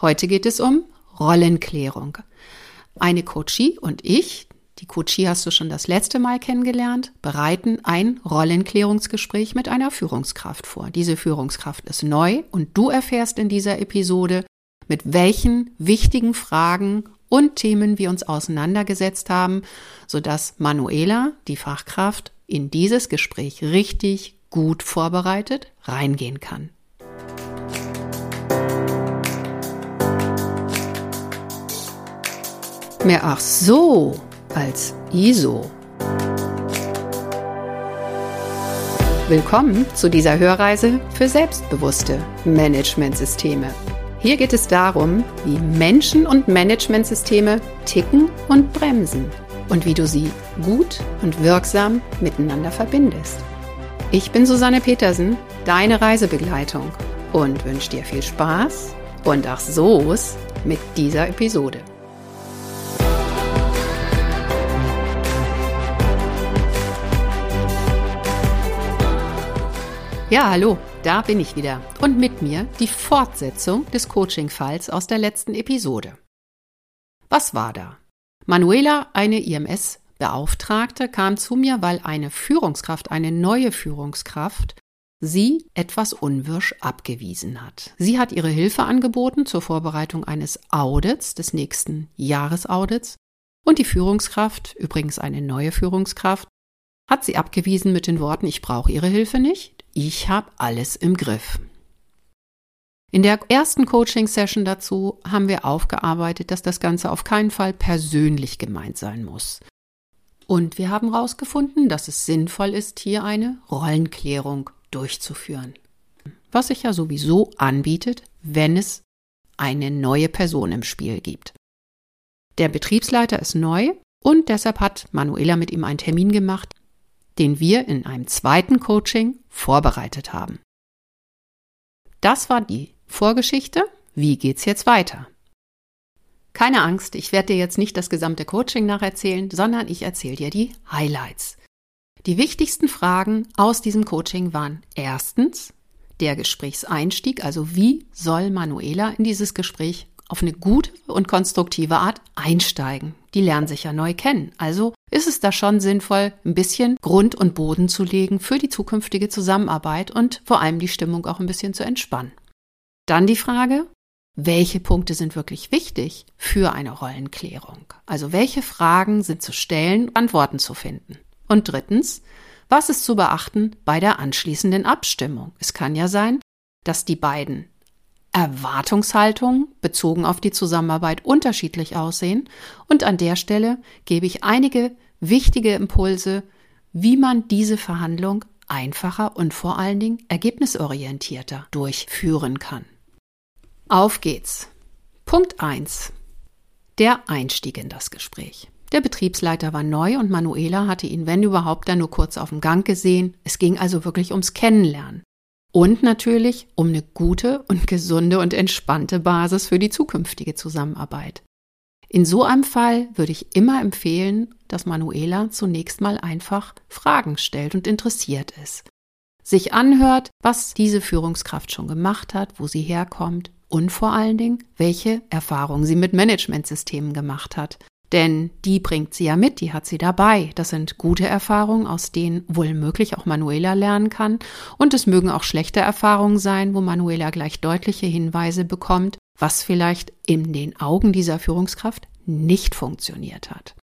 Heute geht es um Rollenklärung. Eine Coachie und ich, die Coachie hast du schon das letzte Mal kennengelernt, bereiten ein Rollenklärungsgespräch mit einer Führungskraft vor. Diese Führungskraft ist neu und du erfährst in dieser Episode, mit welchen wichtigen Fragen und Themen wir uns auseinandergesetzt haben, sodass Manuela, die Fachkraft, in dieses Gespräch richtig gut vorbereitet reingehen kann. Mehr ach so als ISO. Willkommen zu dieser Hörreise für selbstbewusste Managementsysteme. Hier geht es darum, wie Menschen und Managementsysteme ticken und bremsen und wie du sie gut und wirksam miteinander verbindest. Ich bin Susanne Petersen, deine Reisebegleitung und wünsche dir viel Spaß und ach so's mit dieser Episode. Ja, hallo, da bin ich wieder. Und mit mir die Fortsetzung des Coaching-Falls aus der letzten Episode. Was war da? Manuela, eine IMS-Beauftragte, kam zu mir, weil eine Führungskraft, eine neue Führungskraft, sie etwas unwirsch abgewiesen hat. Sie hat ihre Hilfe angeboten zur Vorbereitung eines Audits, des nächsten Jahresaudits. Und die Führungskraft, übrigens eine neue Führungskraft, hat sie abgewiesen mit den Worten, ich brauche Ihre Hilfe nicht, ich habe alles im Griff. In der ersten Coaching-Session dazu haben wir aufgearbeitet, dass das Ganze auf keinen Fall persönlich gemeint sein muss. Und wir haben herausgefunden, dass es sinnvoll ist, hier eine Rollenklärung durchzuführen. Was sich ja sowieso anbietet, wenn es eine neue Person im Spiel gibt. Der Betriebsleiter ist neu und deshalb hat Manuela mit ihm einen Termin gemacht, den wir in einem zweiten Coaching vorbereitet haben. Das war die Vorgeschichte. Wie geht's jetzt weiter? Keine Angst, ich werde dir jetzt nicht das gesamte Coaching nacherzählen, sondern ich erzähle dir die Highlights. Die wichtigsten Fragen aus diesem Coaching waren erstens der Gesprächseinstieg, also wie soll Manuela in dieses Gespräch auf eine gute und konstruktive Art einsteigen. Die lernen sich ja neu kennen. Also ist es da schon sinnvoll, ein bisschen Grund und Boden zu legen für die zukünftige Zusammenarbeit und vor allem die Stimmung auch ein bisschen zu entspannen. Dann die Frage, welche Punkte sind wirklich wichtig für eine Rollenklärung? Also welche Fragen sind zu stellen, Antworten zu finden? Und drittens, was ist zu beachten bei der anschließenden Abstimmung? Es kann ja sein, dass die beiden Erwartungshaltungen bezogen auf die Zusammenarbeit unterschiedlich aussehen. Und an der Stelle gebe ich einige wichtige Impulse, wie man diese Verhandlung einfacher und vor allen Dingen ergebnisorientierter durchführen kann. Auf geht's. Punkt 1. Der Einstieg in das Gespräch. Der Betriebsleiter war neu und Manuela hatte ihn, wenn überhaupt, dann nur kurz auf dem Gang gesehen. Es ging also wirklich ums Kennenlernen. Und natürlich um eine gute und gesunde und entspannte Basis für die zukünftige Zusammenarbeit. In so einem Fall würde ich immer empfehlen, dass Manuela zunächst mal einfach Fragen stellt und interessiert ist. Sich anhört, was diese Führungskraft schon gemacht hat, wo sie herkommt und vor allen Dingen, welche Erfahrungen sie mit Managementsystemen gemacht hat. Denn die bringt sie ja mit, die hat sie dabei. Das sind gute Erfahrungen, aus denen wohl möglich auch Manuela lernen kann. Und es mögen auch schlechte Erfahrungen sein, wo Manuela gleich deutliche Hinweise bekommt, was vielleicht in den Augen dieser Führungskraft nicht funktioniert hat.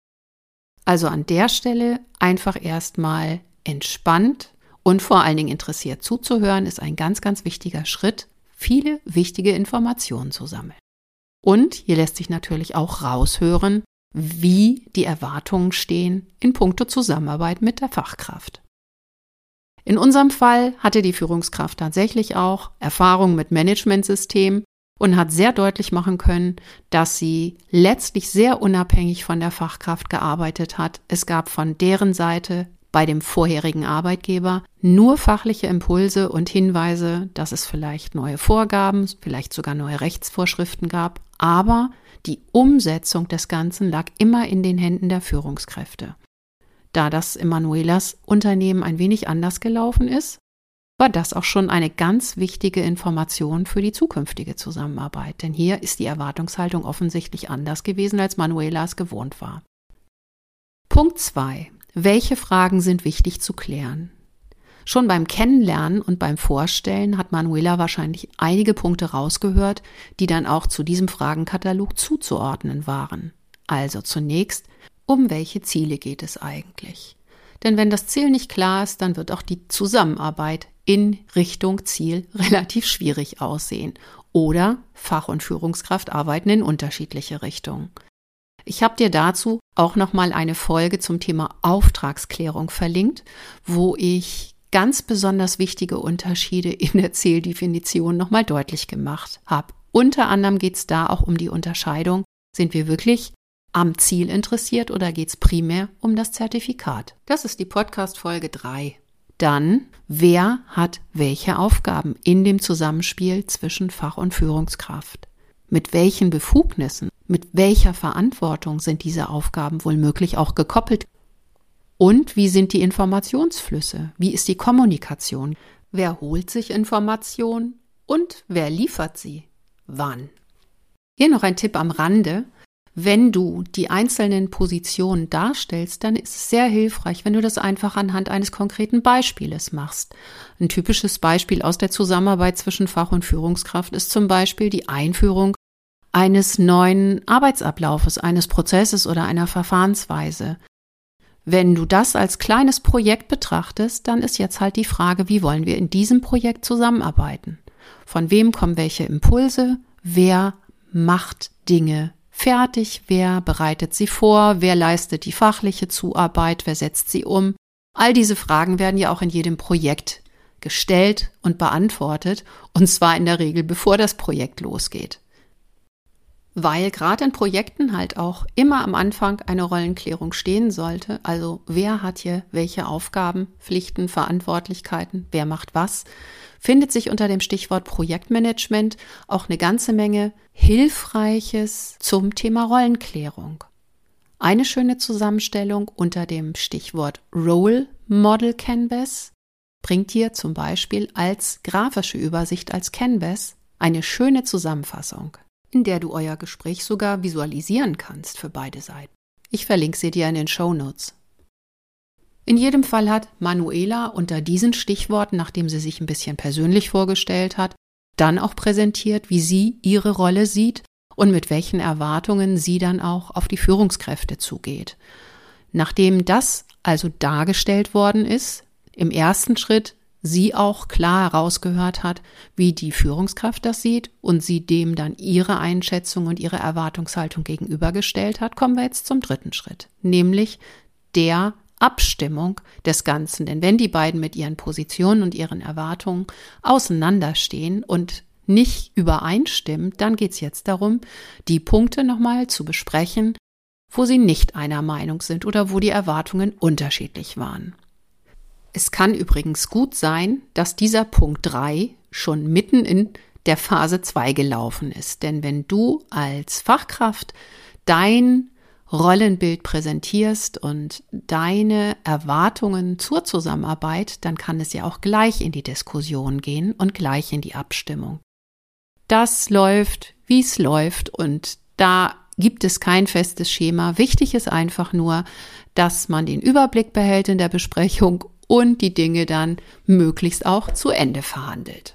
Also an der Stelle einfach erstmal entspannt und vor allen Dingen interessiert zuzuhören, ist ein ganz, ganz wichtiger Schritt, viele wichtige Informationen zu sammeln. Und hier lässt sich natürlich auch raushören, wie die Erwartungen stehen in puncto Zusammenarbeit mit der Fachkraft. In unserem Fall hatte die Führungskraft tatsächlich auch Erfahrung mit Managementsystemen und hat sehr deutlich machen können, dass sie letztlich sehr unabhängig von der Fachkraft gearbeitet hat. Es gab von deren Seite bei dem vorherigen Arbeitgeber nur fachliche Impulse und Hinweise, dass es vielleicht neue Vorgaben, vielleicht sogar neue Rechtsvorschriften gab, aber die Umsetzung des Ganzen lag immer in den Händen der Führungskräfte. Da das Emanuelas Unternehmen ein wenig anders gelaufen ist, war das auch schon eine ganz wichtige Information für die zukünftige Zusammenarbeit, denn hier ist die Erwartungshaltung offensichtlich anders gewesen, als Manuela es gewohnt war. Punkt 2. Welche Fragen sind wichtig zu klären? Schon beim Kennenlernen und beim Vorstellen hat Manuela wahrscheinlich einige Punkte rausgehört, die dann auch zu diesem Fragenkatalog zuzuordnen waren. Also zunächst, um welche Ziele geht es eigentlich? Denn wenn das Ziel nicht klar ist, dann wird auch die Zusammenarbeit in Richtung Ziel relativ schwierig aussehen. Oder Fach- und Führungskraft arbeiten in unterschiedliche Richtungen. Ich habe dir dazu auch noch mal eine Folge zum Thema Auftragsklärung verlinkt, wo ich ganz besonders wichtige Unterschiede in der Zieldefinition noch mal deutlich gemacht habe. Unter anderem geht es da auch um die Unterscheidung, sind wir wirklich am Ziel interessiert oder geht es primär um das Zertifikat? Das ist die Podcast Folge 3. Dann, wer hat welche Aufgaben in dem Zusammenspiel zwischen Fach- und Führungskraft? Mit welchen Befugnissen, mit welcher Verantwortung sind diese Aufgaben wohl möglich auch gekoppelt? Und wie sind die Informationsflüsse? Wie ist die Kommunikation? Wer holt sich Informationen und wer liefert sie? Wann? Hier noch ein Tipp am Rande. Wenn du die einzelnen Positionen darstellst, dann ist es sehr hilfreich, wenn du das einfach anhand eines konkreten Beispieles machst. Ein typisches Beispiel aus der Zusammenarbeit zwischen Fach- und Führungskraft ist zum Beispiel die Einführung eines neuen Arbeitsablaufes, eines Prozesses oder einer Verfahrensweise. Wenn du das als kleines Projekt betrachtest, dann ist jetzt halt die Frage, wie wollen wir in diesem Projekt zusammenarbeiten? Von wem kommen welche Impulse? Wer macht Dinge fertig? Wer bereitet sie vor? Wer leistet die fachliche Zuarbeit? Wer setzt sie um? All diese Fragen werden ja auch in jedem Projekt gestellt und beantwortet, und zwar in der Regel bevor das Projekt losgeht. Weil gerade in Projekten halt auch immer am Anfang eine Rollenklärung stehen sollte, also wer hat hier welche Aufgaben, Pflichten, Verantwortlichkeiten, wer macht was, findet sich unter dem Stichwort Projektmanagement auch eine ganze Menge Hilfreiches zum Thema Rollenklärung. Eine schöne Zusammenstellung unter dem Stichwort Role Model Canvas bringt dir zum Beispiel als grafische Übersicht als Canvas eine schöne Zusammenfassung, in der du euer Gespräch sogar visualisieren kannst für beide Seiten. Ich verlinke sie dir in den Show Notes. In jedem Fall hat Manuela unter diesen Stichworten, nachdem sie sich ein bisschen persönlich vorgestellt hat, dann auch präsentiert, wie sie ihre Rolle sieht und mit welchen Erwartungen sie dann auch auf die Führungskräfte zugeht. Nachdem das also dargestellt worden ist, im ersten Schritt sie auch klar herausgehört hat, wie die Führungskraft das sieht und sie dem dann ihre Einschätzung und ihre Erwartungshaltung gegenübergestellt hat, kommen wir jetzt zum dritten Schritt, nämlich der Abstimmung des Ganzen. Denn wenn die beiden mit ihren Positionen und ihren Erwartungen auseinanderstehen und nicht übereinstimmen, dann geht es jetzt darum, die Punkte nochmal zu besprechen, wo sie nicht einer Meinung sind oder wo die Erwartungen unterschiedlich waren. Es kann übrigens gut sein, dass dieser Punkt 3 schon mitten in der Phase 2 gelaufen ist. Denn wenn du als Fachkraft dein Rollenbild präsentierst und deine Erwartungen zur Zusammenarbeit, dann kann es ja auch gleich in die Diskussion gehen und gleich in die Abstimmung. Das läuft, wie es läuft und da gibt es kein festes Schema. Wichtig ist einfach nur, dass man den Überblick behält in der Besprechung und die Dinge dann möglichst auch zu Ende verhandelt.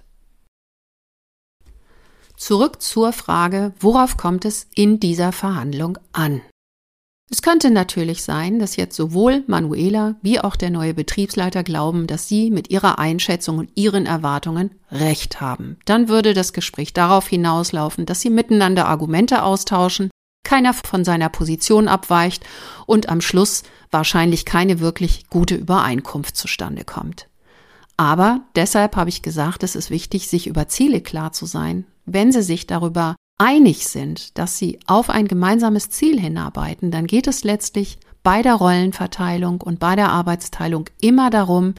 Zurück zur Frage, worauf kommt es in dieser Verhandlung an? Es könnte natürlich sein, dass jetzt sowohl Manuela wie auch der neue Betriebsleiter glauben, dass sie mit ihrer Einschätzung und ihren Erwartungen recht haben. Dann würde das Gespräch darauf hinauslaufen, dass sie miteinander Argumente austauschen, keiner von seiner Position abweicht und am Schluss wahrscheinlich keine wirklich gute Übereinkunft zustande kommt. Aber deshalb habe ich gesagt, es ist wichtig, sich über Ziele klar zu sein. Wenn Sie sich darüber einig sind, dass sie auf ein gemeinsames Ziel hinarbeiten, dann geht es letztlich bei der Rollenverteilung und bei der Arbeitsteilung immer darum,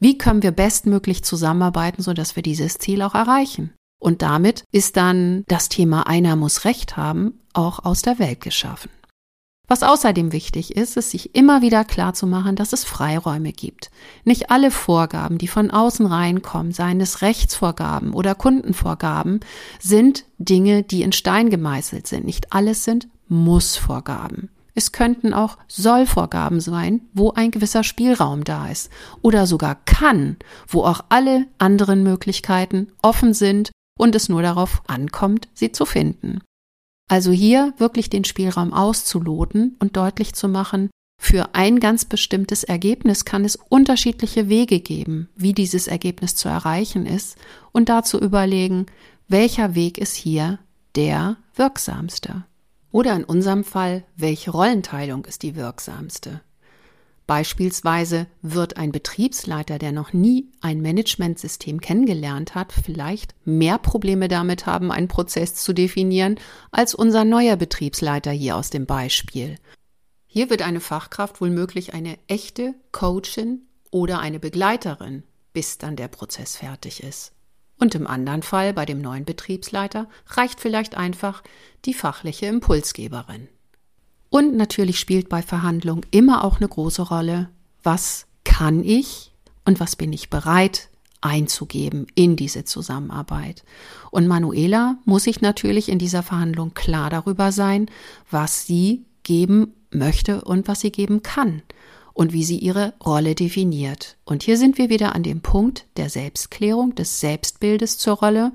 wie können wir bestmöglich zusammenarbeiten, sodass wir dieses Ziel auch erreichen. Und damit ist dann das Thema einer muss Recht haben auch aus der Welt geschaffen. Was außerdem wichtig ist, ist sich immer wieder klar zu machen, dass es Freiräume gibt. Nicht alle Vorgaben, die von außen reinkommen, seien es Rechtsvorgaben oder Kundenvorgaben, sind Dinge, die in Stein gemeißelt sind. Nicht alles sind Mussvorgaben. Es könnten auch Sollvorgaben sein, wo ein gewisser Spielraum da ist. Oder sogar kann, wo auch alle anderen Möglichkeiten offen sind und es nur darauf ankommt, sie zu finden. Also hier wirklich den Spielraum auszuloten und deutlich zu machen, für ein ganz bestimmtes Ergebnis kann es unterschiedliche Wege geben, wie dieses Ergebnis zu erreichen ist und dazu überlegen, welcher Weg ist hier der wirksamste. Oder in unserem Fall, welche Rollenteilung ist die wirksamste. Beispielsweise wird ein Betriebsleiter, der noch nie ein Managementsystem kennengelernt hat, vielleicht mehr Probleme damit haben, einen Prozess zu definieren, als unser neuer Betriebsleiter hier aus dem Beispiel. Hier wird eine Fachkraft womöglich eine echte Coachin oder eine Begleiterin, bis dann der Prozess fertig ist. Und im anderen Fall, bei dem neuen Betriebsleiter, reicht vielleicht einfach die fachliche Impulsgeberin. Und natürlich spielt bei Verhandlungen immer auch eine große Rolle, was kann ich und was bin ich bereit einzugeben in diese Zusammenarbeit. Und Manuela muss sich natürlich in dieser Verhandlung klar darüber sein, was sie geben möchte und was sie geben kann und wie sie ihre Rolle definiert. Und hier sind wir wieder an dem Punkt der Selbstklärung, des Selbstbildes zur Rolle.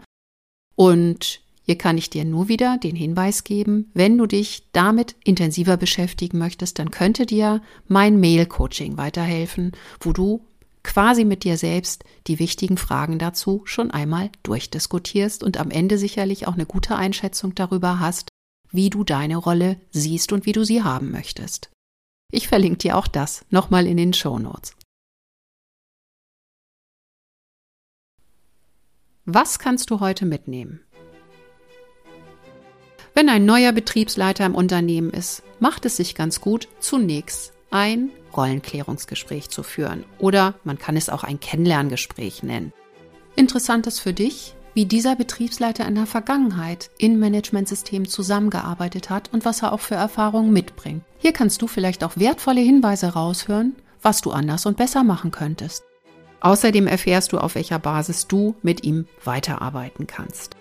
Und hier kann ich dir nur wieder den Hinweis geben, wenn du dich damit intensiver beschäftigen möchtest, dann könnte dir mein Mail-Coaching weiterhelfen, wo du quasi mit dir selbst die wichtigen Fragen dazu schon einmal durchdiskutierst und am Ende sicherlich auch eine gute Einschätzung darüber hast, wie du deine Rolle siehst und wie du sie haben möchtest. Ich verlinke dir auch das nochmal in den Show Notes. Was kannst du heute mitnehmen? Wenn ein neuer Betriebsleiter im Unternehmen ist, macht es sich ganz gut, zunächst ein Rollenklärungsgespräch zu führen. Oder man kann es auch ein Kennenlerngespräch nennen. Interessant ist für dich, wie dieser Betriebsleiter in der Vergangenheit in Managementsystemen zusammengearbeitet hat und was er auch für Erfahrungen mitbringt. Hier kannst du vielleicht auch wertvolle Hinweise raushören, was du anders und besser machen könntest. Außerdem erfährst du, auf welcher Basis du mit ihm weiterarbeiten kannst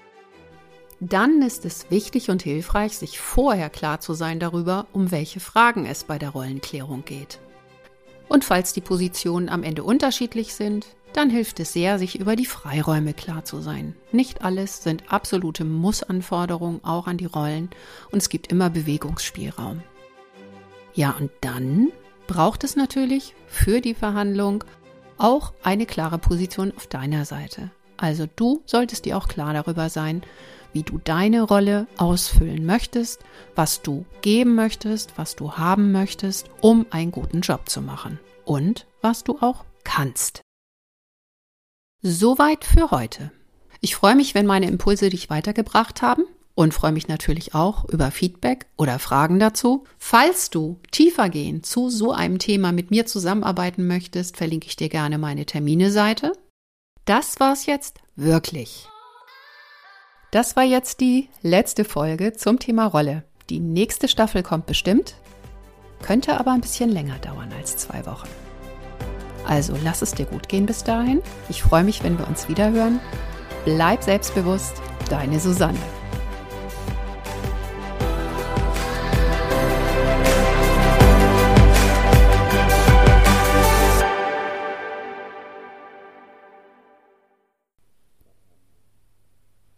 dann ist es wichtig und hilfreich, sich vorher klar zu sein darüber, um welche Fragen es bei der Rollenklärung geht. Und falls die Positionen am Ende unterschiedlich sind, dann hilft es sehr, sich über die Freiräume klar zu sein. Nicht alles sind absolute Mussanforderungen auch an die Rollen und es gibt immer Bewegungsspielraum. Ja, und dann braucht es natürlich für die Verhandlung auch eine klare Position auf deiner Seite. Also du solltest dir auch klar darüber sein, wie du deine Rolle ausfüllen möchtest, was du geben möchtest, was du haben möchtest, um einen guten Job zu machen und was du auch kannst. Soweit für heute. Ich freue mich, wenn meine Impulse dich weitergebracht haben und freue mich natürlich auch über Feedback oder Fragen dazu. Falls du tiefer gehen zu so einem Thema mit mir zusammenarbeiten möchtest, verlinke ich dir gerne meine Termine-Seite. Das war's jetzt wirklich. Das war jetzt die letzte Folge zum Thema Rolle. Die nächste Staffel kommt bestimmt, könnte aber ein bisschen länger dauern als zwei Wochen. Also lass es dir gut gehen bis dahin. Ich freue mich, wenn wir uns wieder hören. Bleib selbstbewusst, deine Susanne.